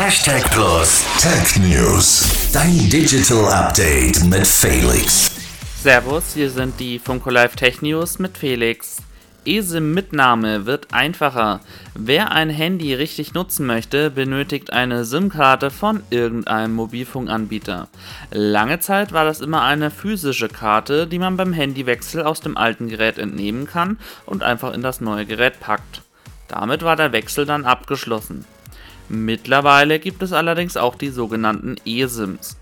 Hashtag Plus Tech News. Dein Digital Update mit Felix. Servus, hier sind die Funko Live Tech News mit Felix. eSIM-Mitnahme wird einfacher. Wer ein Handy richtig nutzen möchte, benötigt eine SIM-Karte von irgendeinem Mobilfunkanbieter. Lange Zeit war das immer eine physische Karte, die man beim Handywechsel aus dem alten Gerät entnehmen kann und einfach in das neue Gerät packt. Damit war der Wechsel dann abgeschlossen. Mittlerweile gibt es allerdings auch die sogenannten eSIMs.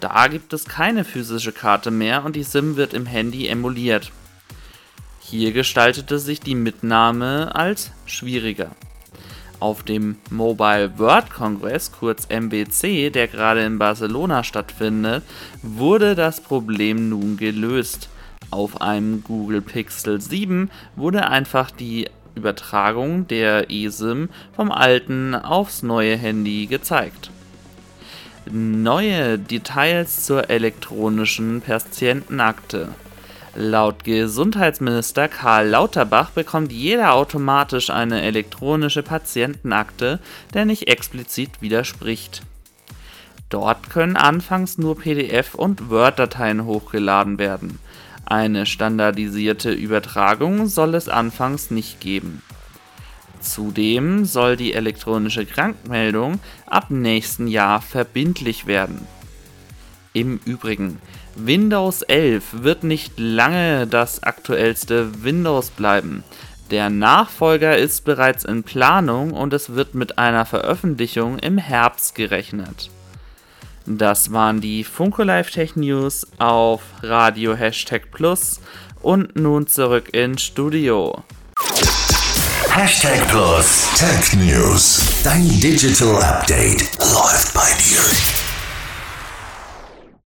Da gibt es keine physische Karte mehr und die SIM wird im Handy emuliert. Hier gestaltete sich die Mitnahme als schwieriger. Auf dem Mobile World Congress, kurz MBC, der gerade in Barcelona stattfindet, wurde das Problem nun gelöst. Auf einem Google Pixel 7 wurde einfach die Übertragung der eSIM vom alten aufs neue Handy gezeigt. Neue Details zur elektronischen Patientenakte. Laut Gesundheitsminister Karl Lauterbach bekommt jeder automatisch eine elektronische Patientenakte, der nicht explizit widerspricht. Dort können anfangs nur PDF- und Word-Dateien hochgeladen werden. Eine standardisierte Übertragung soll es anfangs nicht geben. Zudem soll die elektronische Krankmeldung ab nächsten Jahr verbindlich werden. Im Übrigen, Windows 11 wird nicht lange das aktuellste Windows bleiben. Der Nachfolger ist bereits in Planung und es wird mit einer Veröffentlichung im Herbst gerechnet. Das waren die Funko Live Tech News auf Radio Hashtag Plus und nun zurück ins Studio. Hashtag Plus Tech News. Dein Digital Update läuft bei dir.